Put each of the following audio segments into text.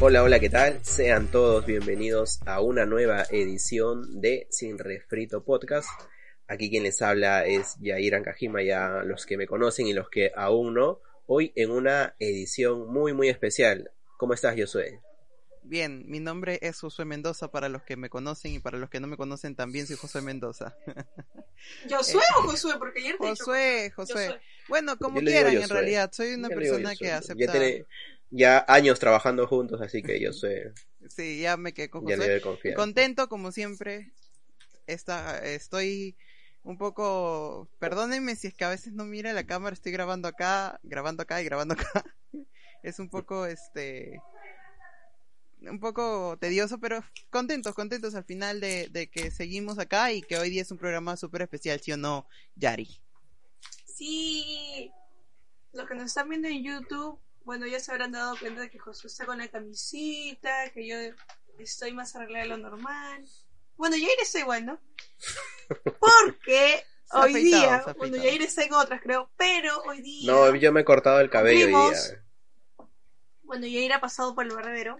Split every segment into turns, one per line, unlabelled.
Hola, hola, ¿qué tal? Sean todos bienvenidos a una nueva edición de Sin Refrito Podcast. Aquí quien les habla es Yair Ankajima, ya los que me conocen y los que aún no hoy en una edición muy muy especial. ¿Cómo estás, Josué?
Bien, mi nombre es Josué Mendoza para los que me conocen y para los que no me conocen también soy Josué Mendoza.
¿Josué o Josué? Porque ayer te
Josué, Josué. Bueno, como quieran en realidad, soy una persona que acepta...
Ya tiene ya años trabajando juntos, así que Josué...
sí, ya me quedé con Josué. Contento como siempre. Está, estoy un poco, perdónenme si es que a veces no mira la cámara, estoy grabando acá, grabando acá y grabando acá. es un poco, este, un poco tedioso, pero contentos, contentos al final de, de que seguimos acá y que hoy día es un programa súper especial, ¿sí o no, Yari?
Sí, los que nos están viendo en YouTube, bueno, ya se habrán dado cuenta de que Josué está con la camisita, que yo estoy más arreglada de lo normal. Bueno, Yair está igual, ¿no? Porque hoy día, bueno, Yair está en otras, creo, pero hoy día.
No, yo me he cortado el cabello hoy día.
Bueno, Yair ha pasado por el barbero.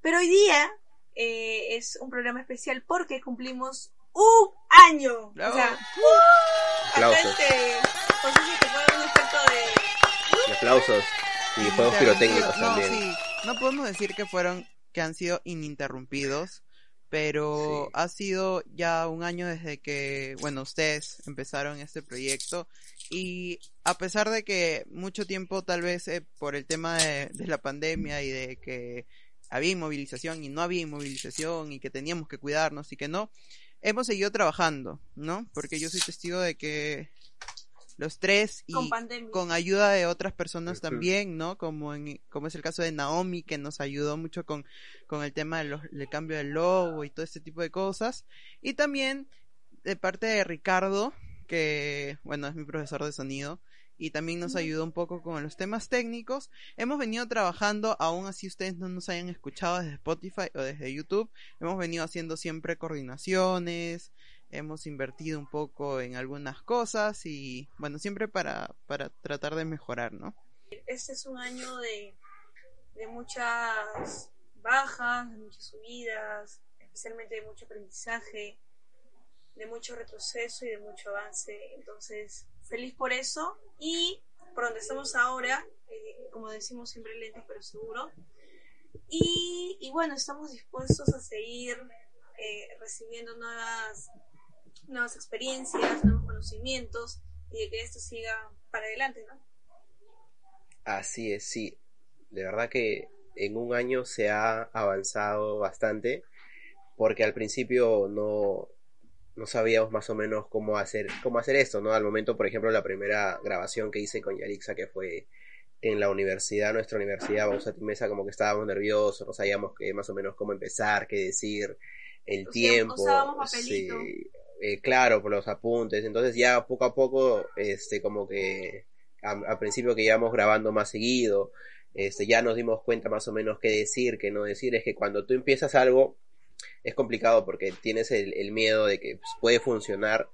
Pero hoy día eh, es un programa especial porque cumplimos un año. O sea, uh,
aplausos.
de.
aplausos. Y juegos pirotécnicos
no,
también.
Sí. No podemos decir que fueron, que han sido ininterrumpidos pero ha sido ya un año desde que, bueno, ustedes empezaron este proyecto y a pesar de que mucho tiempo tal vez eh, por el tema de, la pandemia y de que había inmovilización y no había inmovilización y que teníamos que cuidarnos y que no, hemos seguido trabajando, ¿no? Porque yo soy testigo de que los tres y con, ayuda de otras personas también, ¿no? Como en, como es el caso de Naomi que nos ayudó mucho con, con el tema del, cambio del logo y todo este tipo de cosas. Y también de parte de Ricardo, que bueno, es mi profesor de sonido y también nos ayudó un poco con los temas técnicos. Hemos venido trabajando, aún así ustedes no nos hayan escuchado desde Spotify o desde YouTube, hemos venido haciendo siempre coordinaciones, hemos invertido un poco en algunas cosas y bueno, siempre para, para tratar de mejorar, ¿no?
Este es un año de, de muchas bajas, de muchas subidas, especialmente de mucho aprendizaje, de mucho retroceso y de mucho avance. Entonces, feliz por eso y por donde estamos ahora, eh, como decimos siempre lento pero seguro. Y, y bueno, estamos dispuestos a seguir eh, recibiendo nuevas nuevas experiencias, nuevos conocimientos y de que esto siga para adelante, ¿no?
Así es, sí. De verdad que en un año se ha avanzado bastante porque al principio no, no sabíamos más o menos cómo hacer, cómo hacer esto, ¿no? Al momento, por ejemplo, la primera grabación que hice con Yarixa, que fue en la universidad, nuestra universidad, vamos a mesa, como que estábamos nerviosos, no sabíamos que, más o menos cómo empezar, qué decir, el tiempo. Sí, eh, claro, por los apuntes. Entonces ya poco a poco, este, como que al principio que íbamos grabando más seguido, este, ya nos dimos cuenta más o menos qué decir, qué no decir. Es que cuando tú empiezas algo, es complicado porque tienes el, miedo de que pues, puede funcionar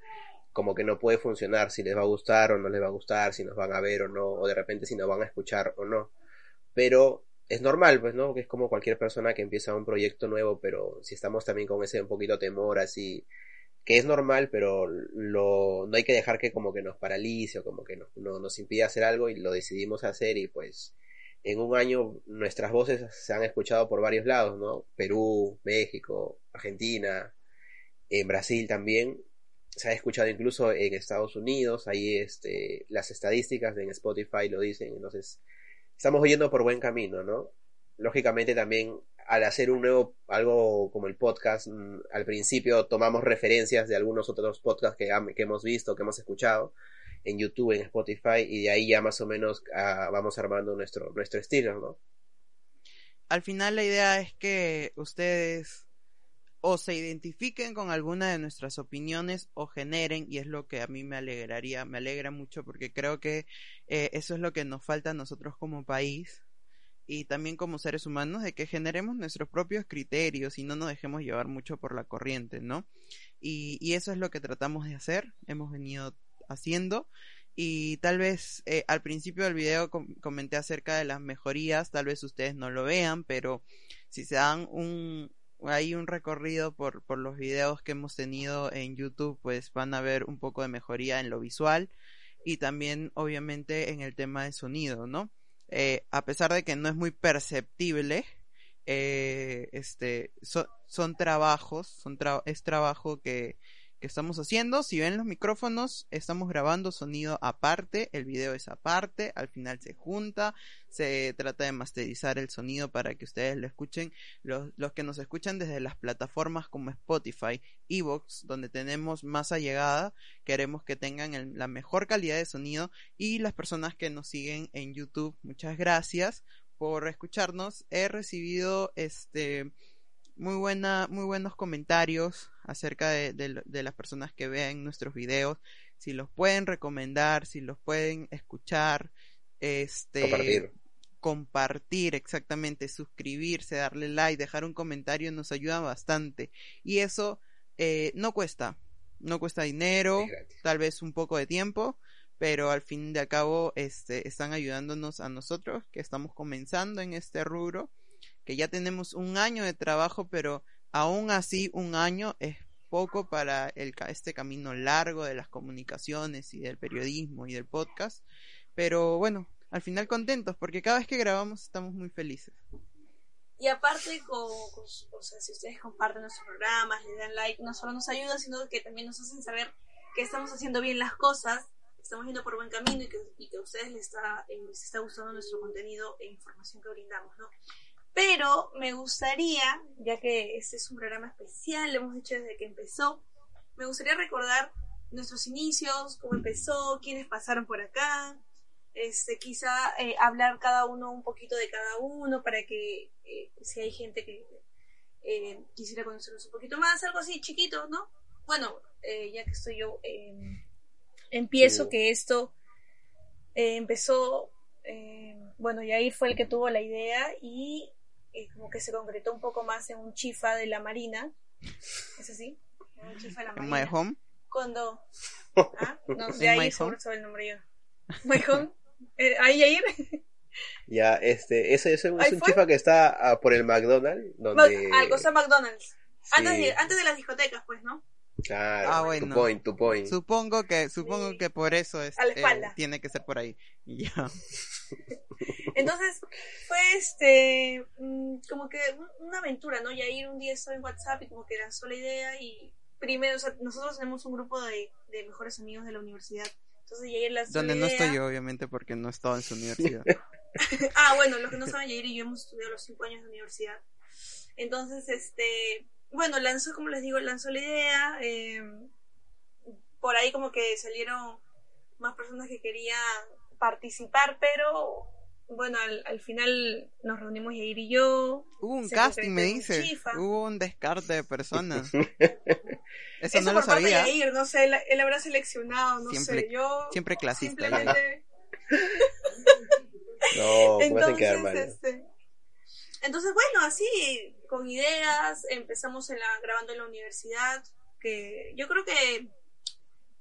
como que no puede funcionar, si les va a gustar o no les va a gustar, si nos van a ver o no, o de repente si nos van a escuchar o no. Pero es normal, pues, ¿no? Que es como cualquier persona que empieza un proyecto nuevo, pero si estamos también con ese un poquito temor así que es normal, pero lo, no hay que dejar que como que nos paralice o como que no, nos impida hacer algo y lo decidimos hacer y pues en un año nuestras voces se han escuchado por varios lados, ¿no? Perú, México, Argentina, en Brasil también, se ha escuchado incluso en Estados Unidos, ahí este, las estadísticas en Spotify lo dicen, entonces estamos yendo por buen camino, ¿no? Lógicamente también al hacer un nuevo, algo como el podcast, mm, al principio tomamos referencias de algunos otros podcasts que, que hemos visto, que hemos escuchado en YouTube, en Spotify, y de ahí ya más o menos ah, vamos armando nuestro, nuestro estilo, ¿no?
Al final la idea es que ustedes o se identifiquen con alguna de nuestras opiniones o generen, y es lo que a mí me alegraría, me alegra mucho porque creo que eh, eso es lo que nos falta a nosotros como país y también como seres humanos, de que generemos nuestros propios criterios y no nos dejemos llevar mucho por la corriente, ¿no? Y, y eso es lo que tratamos de hacer, hemos venido haciendo y tal vez eh, al principio del video comenté acerca de las mejorías, tal vez ustedes no lo vean, pero si se dan un, hay un recorrido por, por los videos que hemos tenido en YouTube, pues van a ver un poco de mejoría en lo visual y también obviamente en el tema de sonido, ¿no? Eh, a pesar de que no es muy perceptible, eh, este, son trabajos, son es trabajo que, estamos haciendo. Si ven los micrófonos, estamos grabando sonido aparte, el video es aparte, al final se junta, se trata de masterizar el sonido para que ustedes lo escuchen. Los, los que nos escuchan desde las plataformas como Spotify, Evox, donde tenemos más allegada, queremos que tengan la mejor calidad de sonido y las personas que nos siguen en YouTube, muchas gracias por escucharnos. He recibido este muy buena, muy buenos comentarios acerca de, de, las personas que ven nuestros videos, si los pueden recomendar, si los pueden escuchar, este
compartir.
compartir exactamente, suscribirse, darle like, dejar un comentario nos ayuda bastante. Y eso eh, no cuesta, no cuesta dinero, tal vez un poco de tiempo, pero al fin de cabo este, están ayudándonos a nosotros que estamos comenzando en este rubro que ya tenemos un año de trabajo, pero aún así un año es poco para el, este camino largo de las comunicaciones y del periodismo y del podcast. Pero bueno, al final contentos porque cada vez que grabamos estamos muy felices.
Y aparte, con, o sea, si ustedes comparten nuestros programas, le dan like, no solo nos ayuda, sino que también nos hacen saber que estamos haciendo bien las cosas, estamos yendo por buen camino y que, y que a ustedes les está, eh, les está gustando nuestro contenido e información que brindamos, ¿no? Pero me gustaría, ya que este es un programa especial, lo hemos hecho desde que empezó, me gustaría recordar nuestros inicios, cómo empezó, quiénes pasaron por acá, este, quizá eh, hablar cada uno un poquito de cada uno para que eh, si hay gente que eh, quisiera conocernos un poquito más, algo así chiquito, ¿no? Bueno, ya que estoy yo, empiezo que esto empezó, bueno, Yair fue el que tuvo la idea y como que se concretó un poco más en un chifa de la Marina. ¿Es así? un chifa de la Marina.
My Home.
Cuando. ¿Ah? No, de ahí sobre el nombre yo. My Home. Eh, ¿Ahí, Yair?
Ya, este, ese, ese es un chifa que está ah, por el McDonald's. Donde...
algo está McDonald's. Antes, de, antes de las discotecas, pues, ¿no?
Claro, ah, bueno. tu point, tu point.
Supongo que, supongo que por eso es, eh, tiene que ser por ahí. Ya.
Entonces, fue este, mm, como que una aventura, ¿no? ir un día estaba en WhatsApp y como que lanzó la idea y primero, o sea, nosotros tenemos un grupo de, de mejores amigos de la universidad. Entonces Yair lanzó
Donde no estoy yo, obviamente, porque no estaba en su universidad.
ah, bueno, los que no saben, Yair y yo hemos estudiado los cinco años de universidad. Entonces, este, bueno, lanzó, como les digo, lanzó la idea. Eh, por ahí como que salieron más personas que querían participar, pero bueno, al, final nos reunimos Yair y yo.
Hubo un casting, me dice. Hubo un descarte de personas.
Eso, no lo sabía. Yair, no sé, él, habrá seleccionado, no sé, yo.
Siempre clasista.
Simplemente... no,
entonces, quedar mal. Este, entonces, bueno, así, con ideas, empezamos en la, grabando en la universidad, que yo creo que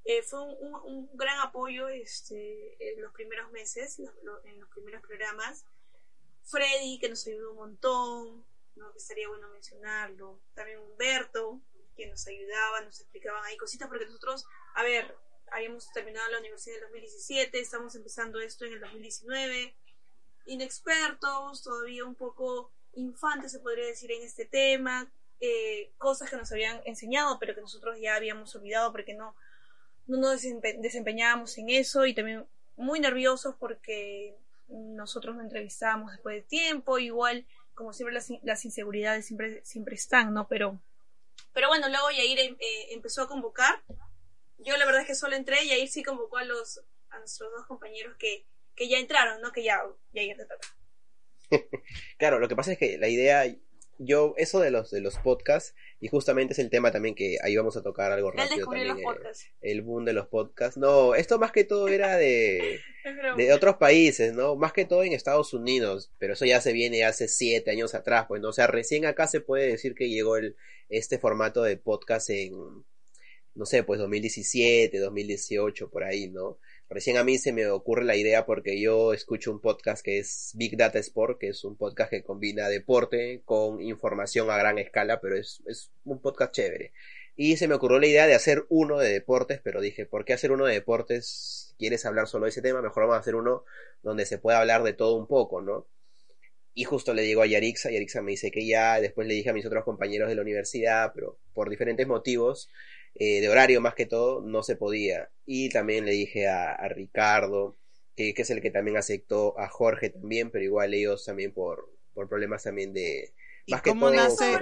eh, fue un, gran apoyo este, en los primeros meses, en los primeros programas. Freddy, que nos ayudó un montón, ¿no? que estaría bueno mencionarlo. También Humberto, que nos ayudaba, nos explicaban ahí cositas, porque nosotros, a ver, habíamos terminado la universidad en el 2017, estamos empezando esto en el 2019, inexpertos, todavía un poco infantes, se podría decir, en este tema, eh, cosas que nos habían enseñado, pero que nosotros ya habíamos olvidado porque no, no nos desempeñábamos en eso y también muy nerviosos porque nosotros nos entrevistábamos después de tiempo, igual, como siempre, las, las inseguridades siempre, siempre están, ¿no? Pero, pero bueno, luego Yair eh, empezó a convocar. Yo la verdad es que solo entré, Yair sí convocó a los a nuestros dos compañeros que, que ya entraron, ¿no? Que ya, Yair te toca.
claro, lo que pasa es que la idea, yo, eso de los, de los podcasts, y justamente es el tema también que ahí vamos a tocar algo rápido también. Los podcasts. El, boom de los podcasts. No, esto más que todo era de, de otros países, ¿no? Más que todo en Estados Unidos, pero eso ya se viene hace siete años atrás, pues, ¿no? O sea, recién acá se puede decir que llegó el, este formato de podcast en, no sé, pues 2017, 2018, por ahí, ¿no? Recién a mí se me ocurre la idea porque yo escucho un podcast que es Big Data Sport, que es un podcast que combina deporte con información a gran escala, pero es, es un podcast chévere. Y se me ocurrió la idea de hacer uno de deportes, pero dije, ¿por qué hacer uno de deportes? ¿Quieres hablar solo de ese tema? Mejor vamos a hacer uno donde se pueda hablar de todo un poco, ¿no? Y justo le digo a Yarixa, Yarixa me dice que ya, después le dije a mis otros compañeros de la universidad, pero por diferentes motivos, eh, de horario más que todo, no se podía. Y también le dije a, Ricardo, que, es el que también aceptó, a Jorge también, pero igual ellos también por, por problemas también de...
Más ¿Y cómo nace,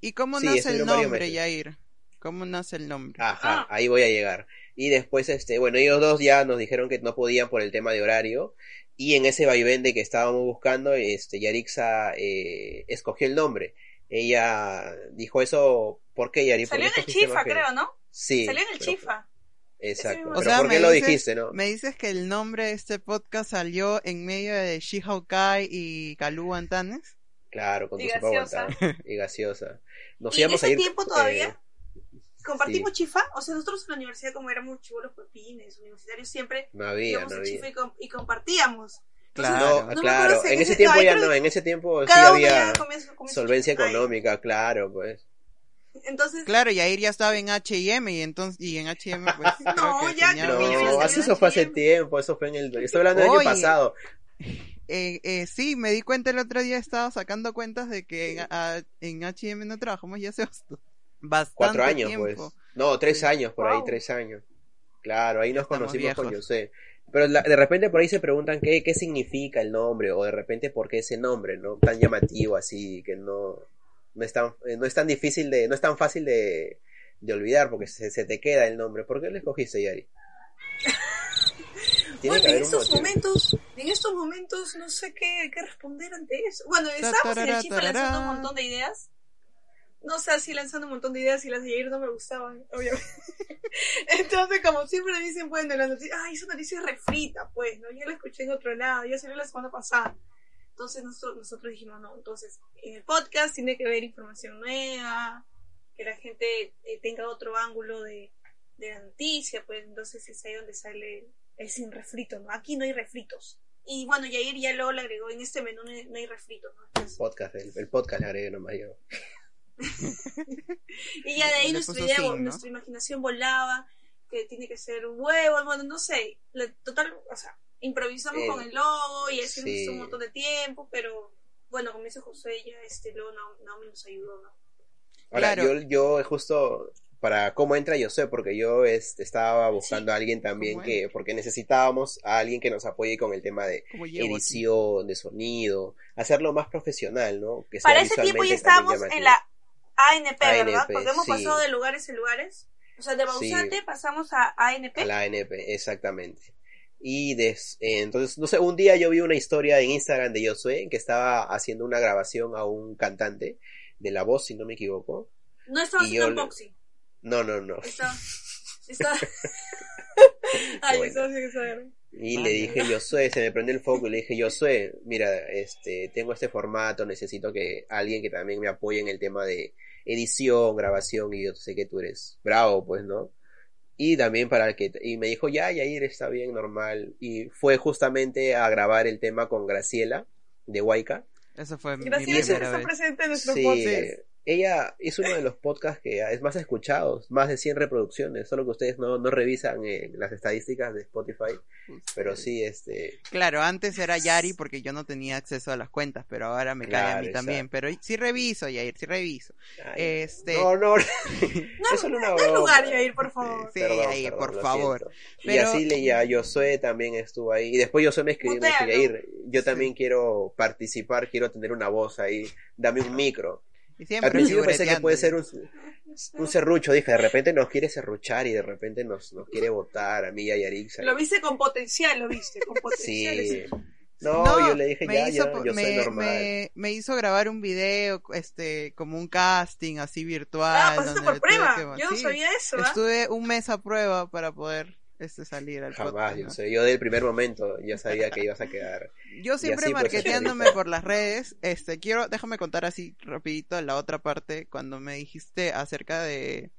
¿Y cómo nace el nombre, Yair? ¿Cómo nace el nombre?
Ajá, ah. ahí voy a llegar. Y después, este, bueno, ellos dos ya nos dijeron que no podían por el tema de horario. Y en ese vaivén de que estábamos buscando, este, Yarixa eh, escogió el nombre. Ella dijo eso, ¿por qué, Yari?
Salió en el Chifa, creo, ¿no?
Sí.
Salió en el Chifa.
Exacto. O sea, ¿por qué lo dijiste, no?
Me dices que el nombre de este podcast salió en medio de Kai y Kalu Antanes.
Claro, con tu sopa y gaseosa.
Nos ¿Y en ese a ir, tiempo todavía? Eh, ¿Compartimos chifa? O sea, nosotros en la universidad, como éramos chivolos pepines, universitarios, siempre
no había, no había.
chifa y, compartíamos.
Claro, claro. En, ese tiempo ya no, en ese tiempo sí había solvencia económica, claro, pues.
Entonces,
claro, y ahí ya estaba en H&M y entonces y en H&M pues
no, ya
no, eso fue hace tiempo, eso fue en el estoy hablando del año pasado.
Eh, eh, sí, me di cuenta el otro día estaba sacando cuentas de que en, H&M no trabajamos ya hace bastante
cuatro años
tiempo.
pues no tres años por ahí tres años. Claro ahí nos conocimos con José pero de repente por ahí se preguntan qué, qué significa el nombre o de repente por qué ese nombre, ¿no? Tan llamativo así que no, no, es, tan, no es tan difícil de, no es tan fácil de, de olvidar porque se, se, te queda el nombre. ¿Por qué lo escogiste, Yari?
bueno, en estos momentos, en estos momentos no sé qué, qué responder ante eso. Bueno, estábamos en el chifa lanzando un montón de ideas no sé, así lanzando un montón de ideas y las de ayer no me gustaban, obviamente. Entonces, como siempre me dicen, bueno, la noticia, ay, esa noticia es refrita, pues, ¿no? Ya la escuché en otro lado, ya salió la semana pasada. Entonces nosotros, nosotros dijimos, no, entonces, en el podcast tiene que haber información nueva, que la gente eh, tenga otro ángulo de, de la noticia, pues entonces es ahí donde sale el sin refrito, ¿no? Aquí no hay refritos. Y bueno, Yair ya luego le agregó, en este menú no hay, refritos, ¿no?
podcast, el, el podcast le agregué nomás yo.
y ya de ahí nuestra, idea, nuestra imaginación volaba, que tiene que ser un huevo, bueno, no sé, total, o sea, improvisamos con el logo y eso un montón de tiempo, pero bueno, como dice José, ya este logo no, no nos ayudó, ¿no?
Ahora, yo, yo justo para cómo entra yo sé, porque yo este, estaba buscando a alguien también que, porque necesitábamos a alguien que nos apoye con el tema de edición, de sonido, hacerlo más profesional, ¿no?
Que Para ese tiempo ya estábamos en la ANP, ¿verdad? Porque hemos pasado de lugares en lugares. O sea, de Bausate pasamos a ANP.
A la ANP, exactamente. Y des, eh, entonces, no sé, un día yo vi una historia en Instagram de Josué que estaba haciendo una grabación a un cantante de la voz, si no me equivoco.
No estaba haciendo un boxing.
No, no, no.
Está. Está. Ay, eso que saber.
Y le dije, Josué, se me prende el foco y le dije, Josué, mira, este, tengo este formato, necesito que alguien que también me apoye en el tema de, edición, grabación, y yo sé que tú eres bravo, pues, ¿no? Y también para que, y me dijo, ya, Yair, está bien, normal. Y fue justamente a grabar el tema con Graciela, de Huayca.
Eso fue
Graciela mi está presente en nuestro sí,
ella es uno de los podcasts que es más escuchados, más de 100 reproducciones, solo que ustedes no, no revisan eh, las estadísticas de Spotify, pero sí, este...
Claro, antes era Yari porque yo no tenía acceso a las cuentas, pero ahora me cae a mí también, pero sí reviso, Yair, sí reviso.
ay,
Este...
No, no,
No,
es solo una
no lugar, Yair, por favor.
Sí,
Perdón,
Yair,
perdón,
por favor.
Y así leía, Josué también estuvo ahí. Y después Josué me escribió y me dijo. Yair, yo también quiero participar, quiero tener una voz ahí, dame un micro.
Y
Al
siempre
principio pensé que puede ser un, un serrucho, dije, de repente nos quiere serruchar y de repente nos, nos quiere votar a mí y a Yarixa.
Lo viste con potencial, lo viste, con potencial.
Sí. No, yo le dije,
me
ya,
hizo,
ya, yo soy normal.
me- me hizo grabar un video, este, como un casting así virtual.
Ah, pasaste
donde
por prueba.
que-
Yo no
sí,
sabía eso, ¿ah?
Estuve un mes a prueba para poder este, salir al
Jamás,
podcast.
yo sé. Yo del primer momento ya sabía que ibas a quedar.
Yo siempre
ahorita.
por las redes, este, quiero, déjame contar así rapidito la otra parte, cuando me dijiste acerca de,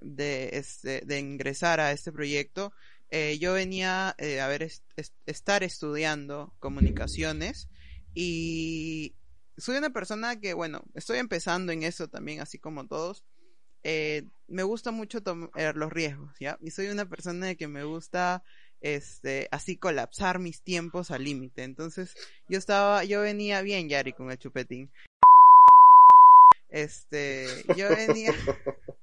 de, este, de ingresar a este proyecto, eh, yo venía eh, a ver, est- est- estar estudiando comunicaciones y soy una persona que, bueno, estoy empezando en eso también, así como todos. Eh, me gusta mucho tomar los riesgos, ¿ya? Y soy una persona que me gusta este, así colapsar mis tiempos al límite. Entonces, yo estaba, yo venía bien, Yari, con el chupetín. Este, yo venía,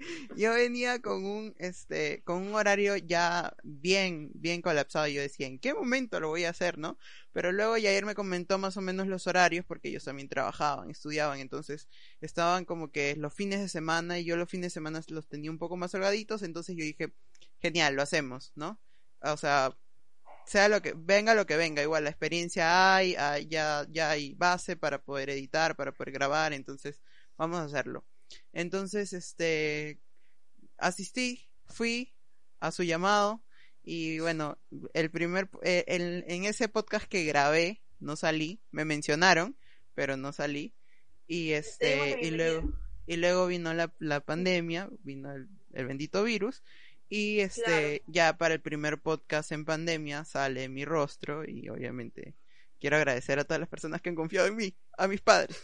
yo venía con un, este, con un horario ya bien, bien colapsado. Yo decía, ¿en qué momento lo voy a hacer, no? Pero luego Yair me comentó más o menos los horarios, porque ellos también trabajaban, estudiaban, entonces estaban como que los fines de semana y yo los fines de semana los tenía un poco más holgaditos, entonces yo dije, genial, lo hacemos, ¿no? O sea, sea lo que venga lo que venga, igual la experiencia hay, hay- ya ya hay base para poder editar, para poder grabar, entonces vamos a hacerlo. Entonces, este asistí, fui a su llamado y bueno, el primer eh, el- en ese podcast que grabé no salí, me mencionaron, pero no salí. Y este y luego y luego vino la, la pandemia, vino el, el bendito virus. Y este ya para el primer podcast en pandemia sale mi rostro y obviamente quiero agradecer a todas las personas que han confiado en mí, a mis padres.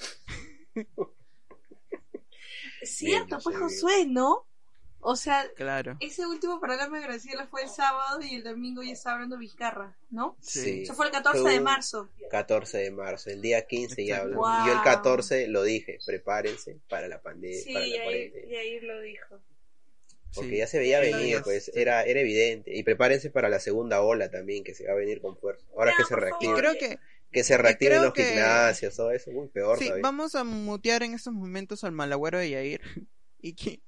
Es cierto, pues
José,
Josué, ¿no? O sea,
Claro.
ese último programa de Graciela fue el sábado y el domingo ya estaba hablando Vizcarra, ¿no?
Sí.
Eso fue el 14
Fue
de marzo.
14 de marzo, el día 15 ya hablamos. Y Yo el
Wow.
14 lo dije, prepárense para la pandemia,
Sí,
para la
Yair, lo dijo.
Porque
Sí.
ya se veía venir, pues era, era evidente. Y prepárense para la segunda ola también, que se va a venir con fuerza. Ahora que se
favor.
Creo que
que se reactiven
creo
los
que-
gimnasios, todo eso, muy peor
sí,
todavía.
vamos a mutear en estos momentos al malagüero de Yair y que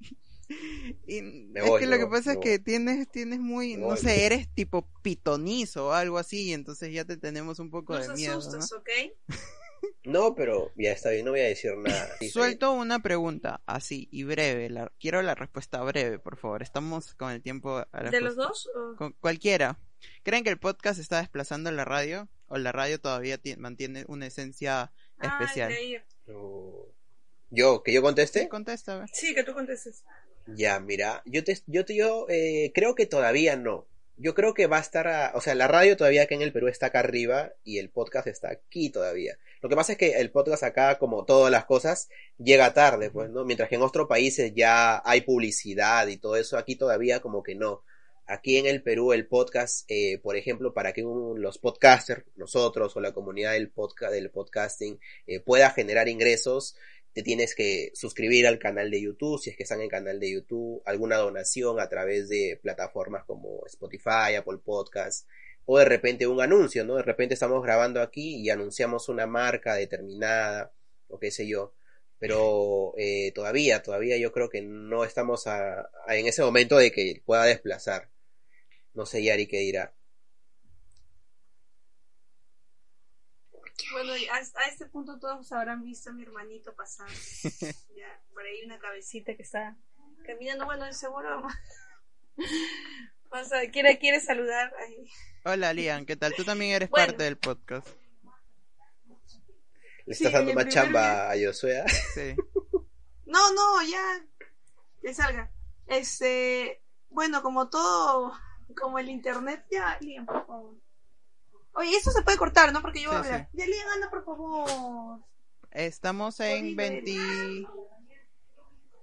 y es
voy,
que lo que
voy,
pasa es que tienes tienes muy no sé, eres tipo pitonizo o algo así, y entonces ya te tenemos un poco
No
de miedo, ¿no?
asustes, ¿ok?
No, pero ya está bien, no voy a decir nada. Sí,
Suelto una pregunta así y breve, la, quiero la respuesta breve, por favor. Estamos con el tiempo a la
¿De los dos? o-
Con cualquiera. ¿Creen que el podcast está desplazando la radio o la radio todavía ti- mantiene una esencia
Ah,
especial?
No. Yo, que yo conteste.
Contesta, a ver.
Sí, que tú contestes.
Ya, mira, yo te, yo te, yo eh, creo que todavía no. Yo creo que va a estar, a- o sea, la radio todavía acá en el Perú está acá arriba y el podcast está aquí todavía. Lo que pasa es que el podcast acá, como todas las cosas, llega tarde, pues, ¿no? Mientras que en otros países ya hay publicidad y todo eso, aquí todavía como que no. Aquí en el Perú el podcast, eh, por ejemplo, para que los podcasters, nosotros o la comunidad del del podcasting, eh, pueda generar ingresos, te tienes que suscribir al canal de YouTube, si es que están en el canal de YouTube, alguna donación a través de plataformas como Spotify, Apple Podcast, o de repente un anuncio, ¿no? De repente estamos grabando aquí y anunciamos una marca determinada, o qué sé yo. Pero eh, todavía, todavía yo creo que no estamos en ese momento de que pueda desplazar. No sé, Yari, qué dirá.
Bueno, y a, a este punto todos habrán visto a mi hermanito pasar. ya, por ahí una cabecita que está caminando. Bueno, de seguro. Vamos a, ¿quiere, quiere saludar? Ahí.
Hola, Lian, ¿qué tal? Tú también eres
Bueno.
parte del podcast.
¿Le
Sí,
estás dando más chamba a Josué?
Sí.
No, no, ya. Que salga. Este. Bueno, como todo. Como el internet, ya, Lian, por favor. Oye, esto se puede cortar, ¿no? Porque yo voy a
Sí,
hablar. Ya, Lian, anda, por favor.
Estamos en 20...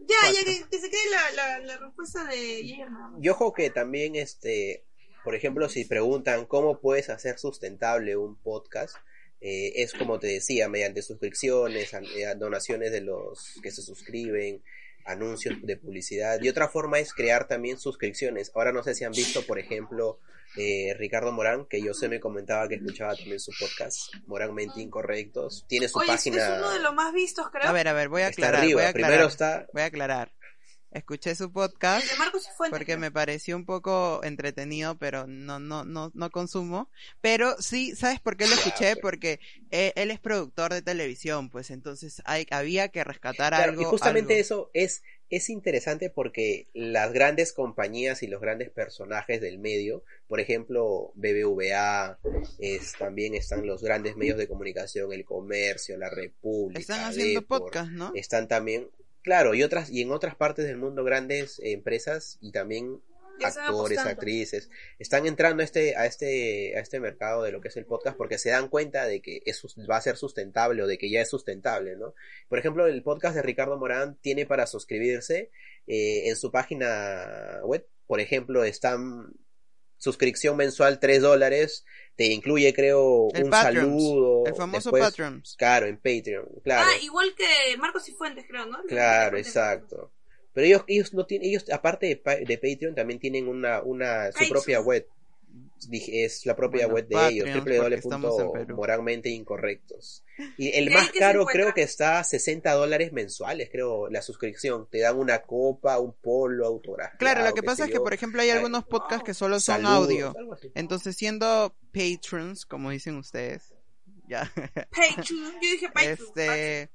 Ya, ya, que, que se quede la, la, la respuesta de más.
Yo ojo que también, este, por ejemplo, si preguntan cómo puedes hacer sustentable un podcast, eh, es como te decía, mediante suscripciones, eh, donaciones de los que se suscriben, anuncios de publicidad. Y otra forma es crear también suscripciones. Ahora no sé si han visto, por ejemplo, eh, Ricardo Morán, que yo sé me comentaba que escuchaba también su podcast, Moralmente Incorrectos. Tiene su
Oye,
página.
es uno de los más vistos, creo.
A ver, a ver, voy a
está
aclarar,
arriba.
voy a aclarar.
Primero está.
Voy a aclarar. Escuché su podcast
de Marcos Cifuentes.
porque me pareció un poco entretenido, pero no, no, no, no consumo. Pero sí, ¿sabes por qué lo escuché? Porque eh, él es productor de televisión, pues entonces hay, había que rescatar
Claro,
algo.
y justamente
algo.
eso es, es interesante porque las grandes compañías y los grandes personajes del medio, por ejemplo, BBVA, es, también están los grandes medios de comunicación, el comercio, la República,
Están haciendo
Depor,
podcast, ¿no?
están también, claro, y otras, y en otras partes del mundo grandes empresas y también actores, actrices, están entrando a este, a este, a este mercado de lo que es el podcast porque se dan cuenta de que es, sus- va a ser sustentable o de que ya es sustentable, ¿no? Por ejemplo, el podcast de Ricardo Morán tiene para suscribirse eh, en su página web, por ejemplo, están suscripción mensual 3 dólares, te incluye creo
El
un
Patreons,
saludo.
El famoso
después-
Patreons.
Claro, en Patreon, claro.
Ah, igual que Marcos Cifuentes, creo, ¿no?
Claro, exacto. Pero ellos, ellos no tienen, ellos aparte de, pa- de Patreon también tienen una, una su
Patreon.
propia web. Dije, Es la propia
Bueno,
web de
Patreon,
ellos,
porque estamos en Perú.
www.moralmente incorrectos. Y el
¿Y ahí
más caro creo que está a 60 dólares mensuales, creo, la suscripción. Te dan una copa, un polo, autografiado.
Claro, lo que pasa es que, por ejemplo, hay
Ay,
algunos podcasts que solo son
saludos,
audio. Entonces, siendo patrons, como dicen ustedes, ya,
yo dije.
Este,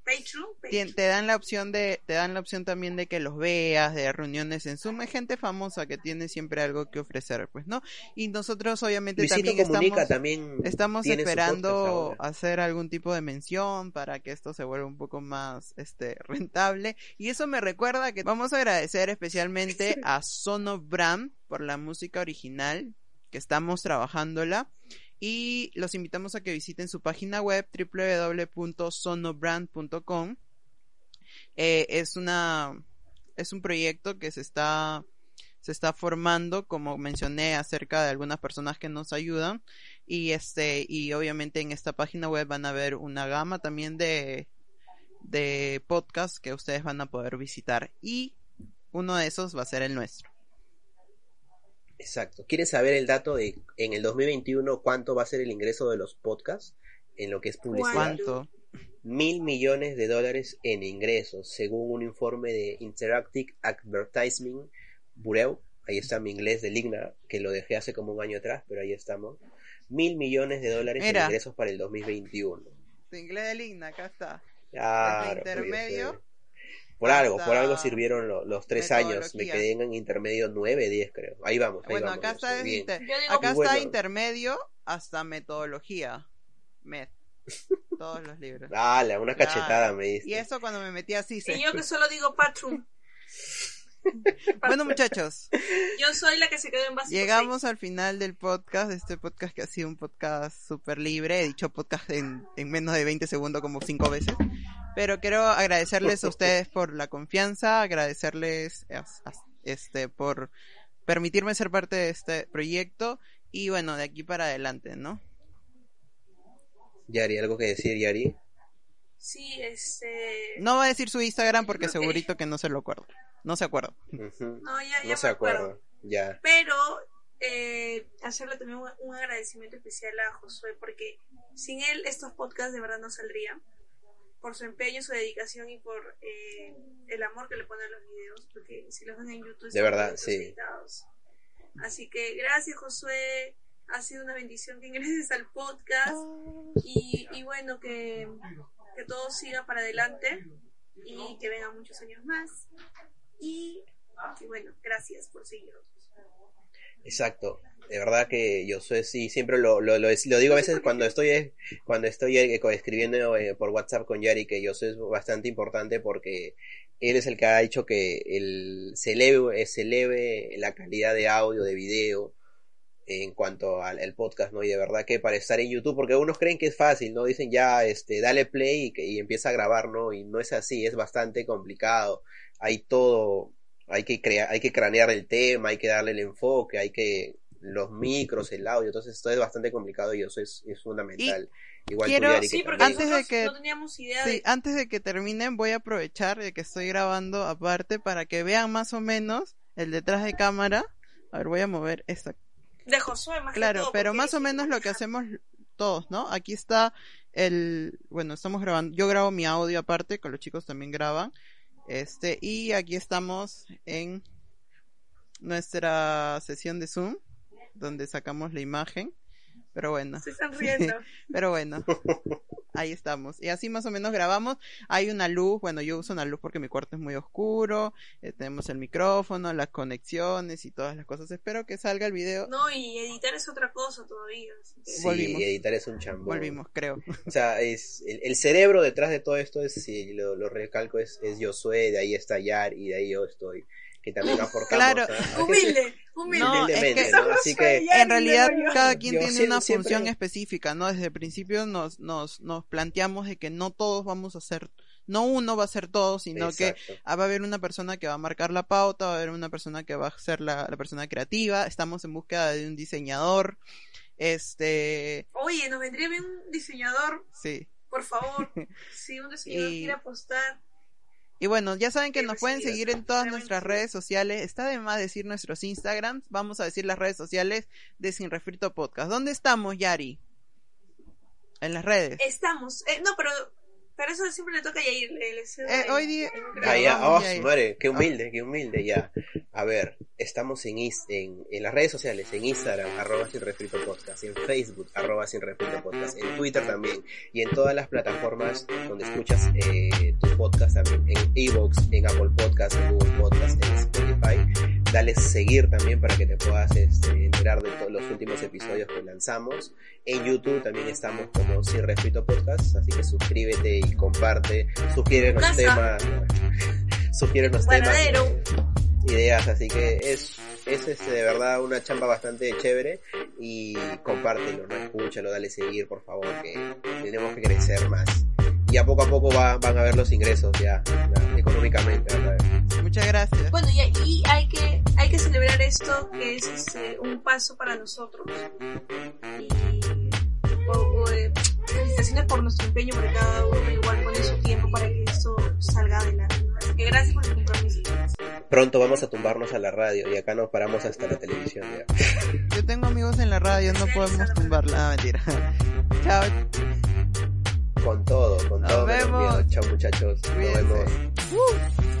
te dan la opción de, te dan la opción también de que los veas, de reuniones en Zoom, hay gente famosa que tiene siempre algo que ofrecer, pues, ¿no? Y nosotros obviamente
Luisito
también estamos,
también
estamos esperando hacer algún tipo de mención para que esto se vuelva un poco más, este, rentable. Y eso me recuerda que vamos a agradecer especialmente a Sonobram por la música original que estamos trabajándola. Y los invitamos a que visiten su página web www.sonobrand.com. Eh, es una es un proyecto que se está se está formando, como mencioné, acerca de algunas personas que nos ayudan y este y obviamente en esta página web van a ver una gama también de de podcasts que ustedes van a poder visitar y uno de esos va a ser el nuestro.
Exacto. ¿Quieres saber el dato de en el 2021 cuánto va a ser el ingreso de los podcasts en lo que es publicidad?
¿Cuánto?
Mil millones de dólares en ingresos, según un informe de Interactive Advertising Bureau. Ahí está mi inglés de Ligna, que lo dejé hace como un año atrás, pero ahí estamos. Mil millones de dólares
Mira.
en ingresos para el 2021.
Tu inglés de Ligna, acá está.
Claro,
intermedio
pues, eh. Por algo, por algo sirvieron lo- los tres años. Me quedé en intermedio 9, 10 creo. Ahí vamos, ahí
Bueno,
vamos.
acá está,
sé, bien.
inter-
Yo digo-
acá
bueno.
está intermedio hasta metodología. Med. Todos los libros.
Dale, una
Claro.
cachetada me diste.
Y eso cuando me metí así se...
Y yo que solo digo Patreon.
Bueno muchachos,
Yo soy la que se quedó en básico
llegamos al final del podcast, de este podcast que ha sido un podcast súper libre, he dicho podcast en, en menos de 20 segundos como cinco veces, pero quiero agradecerles a ustedes por la confianza, agradecerles eh, este por permitirme ser parte de este proyecto y bueno, de aquí para adelante, ¿no?
Yari, ¿algo que decir, Yari?
Sí, este...
No va a decir su Instagram porque
Ok.
segurito que no se lo acuerdo. No se acuerda.
No, ya, ya
No se acuerda. Ya.
Pero eh, hacerle también un, un agradecimiento especial a Josué porque sin él estos podcasts de verdad no saldrían. Por su empeño, su dedicación y por eh, el amor que le pone a los videos. Porque si los ven en YouTube,
De verdad, sí.
editados. Así que gracias, Josué. Ha sido una bendición que ingreses al podcast. Y, y bueno, que, que todo siga para adelante y que vengan muchos años más. Y, y bueno, gracias por seguirnos.
Exacto. De verdad que yo soy sí, siempre lo, lo, lo, digo a veces cuando estoy eh, cuando estoy eh, escribiendo eh, por WhatsApp con Yari que yo soy bastante importante porque él es el que ha hecho que el, se eleve, se la calidad de audio, de video en cuanto al el podcast, ¿no? Y de verdad que para estar en YouTube, porque unos creen que es fácil, ¿no? Dicen ya, este, dale play y, y empieza a grabar, ¿no? Y no es así, es bastante complicado. Hay todo, hay que crear, hay que cranear el tema, hay que darle el enfoque, hay que los micros, el audio, entonces esto es bastante complicado y eso es, es fundamental. Igual tú,
quiero-
Yari,
Sí, porque
Antes de que-
no teníamos idea
Sí,
de...
antes de que terminen voy a aprovechar de que estoy grabando aparte para que vean más o menos el detrás de cámara. A ver, voy a mover esta.
de Josué más que
Claro,
todo,
pero más o menos lo que hacemos todos, ¿no? Aquí está el, bueno, estamos grabando, yo grabo mi audio aparte, con los chicos también graban. Este, y aquí estamos en nuestra sesión de Zoom, donde sacamos la imagen. Pero bueno.
Se están riendo.
Pero bueno, ahí estamos. Y así más o menos grabamos. Hay una luz, bueno, yo uso una luz porque mi cuarto es muy oscuro. eh, tenemos el micrófono, las conexiones y todas las cosas. Espero que salga el video.
No, y editar es otra cosa todavía. así que-
Sí,
Volvimos.
y editar es un chambón.
Volvimos, creo.
O sea, es el, el cerebro detrás de todo esto es, si lo, lo recalco, es, es Josué, de ahí está Yar y de ahí yo estoy. Que también aportamos.
Claro.
Humilde, humilde.
No, es que-
¿no? Así que
Ya,
En realidad, cada quien
Yo
tiene
siempre-
una función
siempre-
específica, ¿no? Desde el principio nos, nos, nos planteamos de que no todos vamos a hacer, no uno va a hacer todo, sino que
Exacto.
ah, va a haber una persona que va a marcar la pauta, va a haber una persona que va a ser la, la persona creativa, estamos en búsqueda de un diseñador, este,
Oye, nos vendría bien un diseñador,
sí.
por favor. Si un diseñador
Y-
quiere apostar.
Y bueno, ya saben que nos pueden seguir en todas nuestras redes sociales. Está de más decir nuestros Instagrams. Vamos a decir las redes sociales de Sin Refrito Podcast. ¿Dónde estamos, Yari? En las redes.
Estamos. Eh, no, pero, pero eso siempre le toca a Yair. Le,
Eh,
el-
hoy día-
el
Ah, ya, oh, madre, qué humilde, qué humilde, ya. A ver, estamos en, is- en, en las redes sociales, en Instagram, arroba sin refrito podcast, en Facebook, arroba sin refrito podcast, en Twitter también, y en todas las plataformas donde escuchas eh, tus podcasts también, en Evox, en Apple Podcasts, en Google Podcasts, en Spotify. Dale seguir también para que te puedas este, enterar de todos los últimos episodios que lanzamos. En YouTube también estamos como Sin Refrito Podcast, así que suscríbete y comparte, sugiérenos
Casa.
temas, sugiérenos temas,
Panadero.
eh, ideas, así que es, es este, de verdad una chamba bastante chévere y compártelo, ¿no? escúchalo, dale seguir por favor, que tenemos que crecer más. Y a poco a poco va- van a ver los ingresos ya, ya, económicamente, ¿verdad?
Muchas gracias.
Bueno, y, y hay que hay que celebrar esto que es este, un paso para nosotros. Y eh, felicitaciones por nuestro empeño, porque cada uno igual pone su tiempo para que esto salga adelante. Así que gracias por el compromiso.
Pronto vamos a tumbarnos a la radio y acá nos paramos hasta la televisión ya.
Yo tengo amigos en la radio, no podemos tumbarla. Ah, mentira. Chao.
Con todo, con
Nos
todo.
vemos.
Chao muchachos, nos vemos.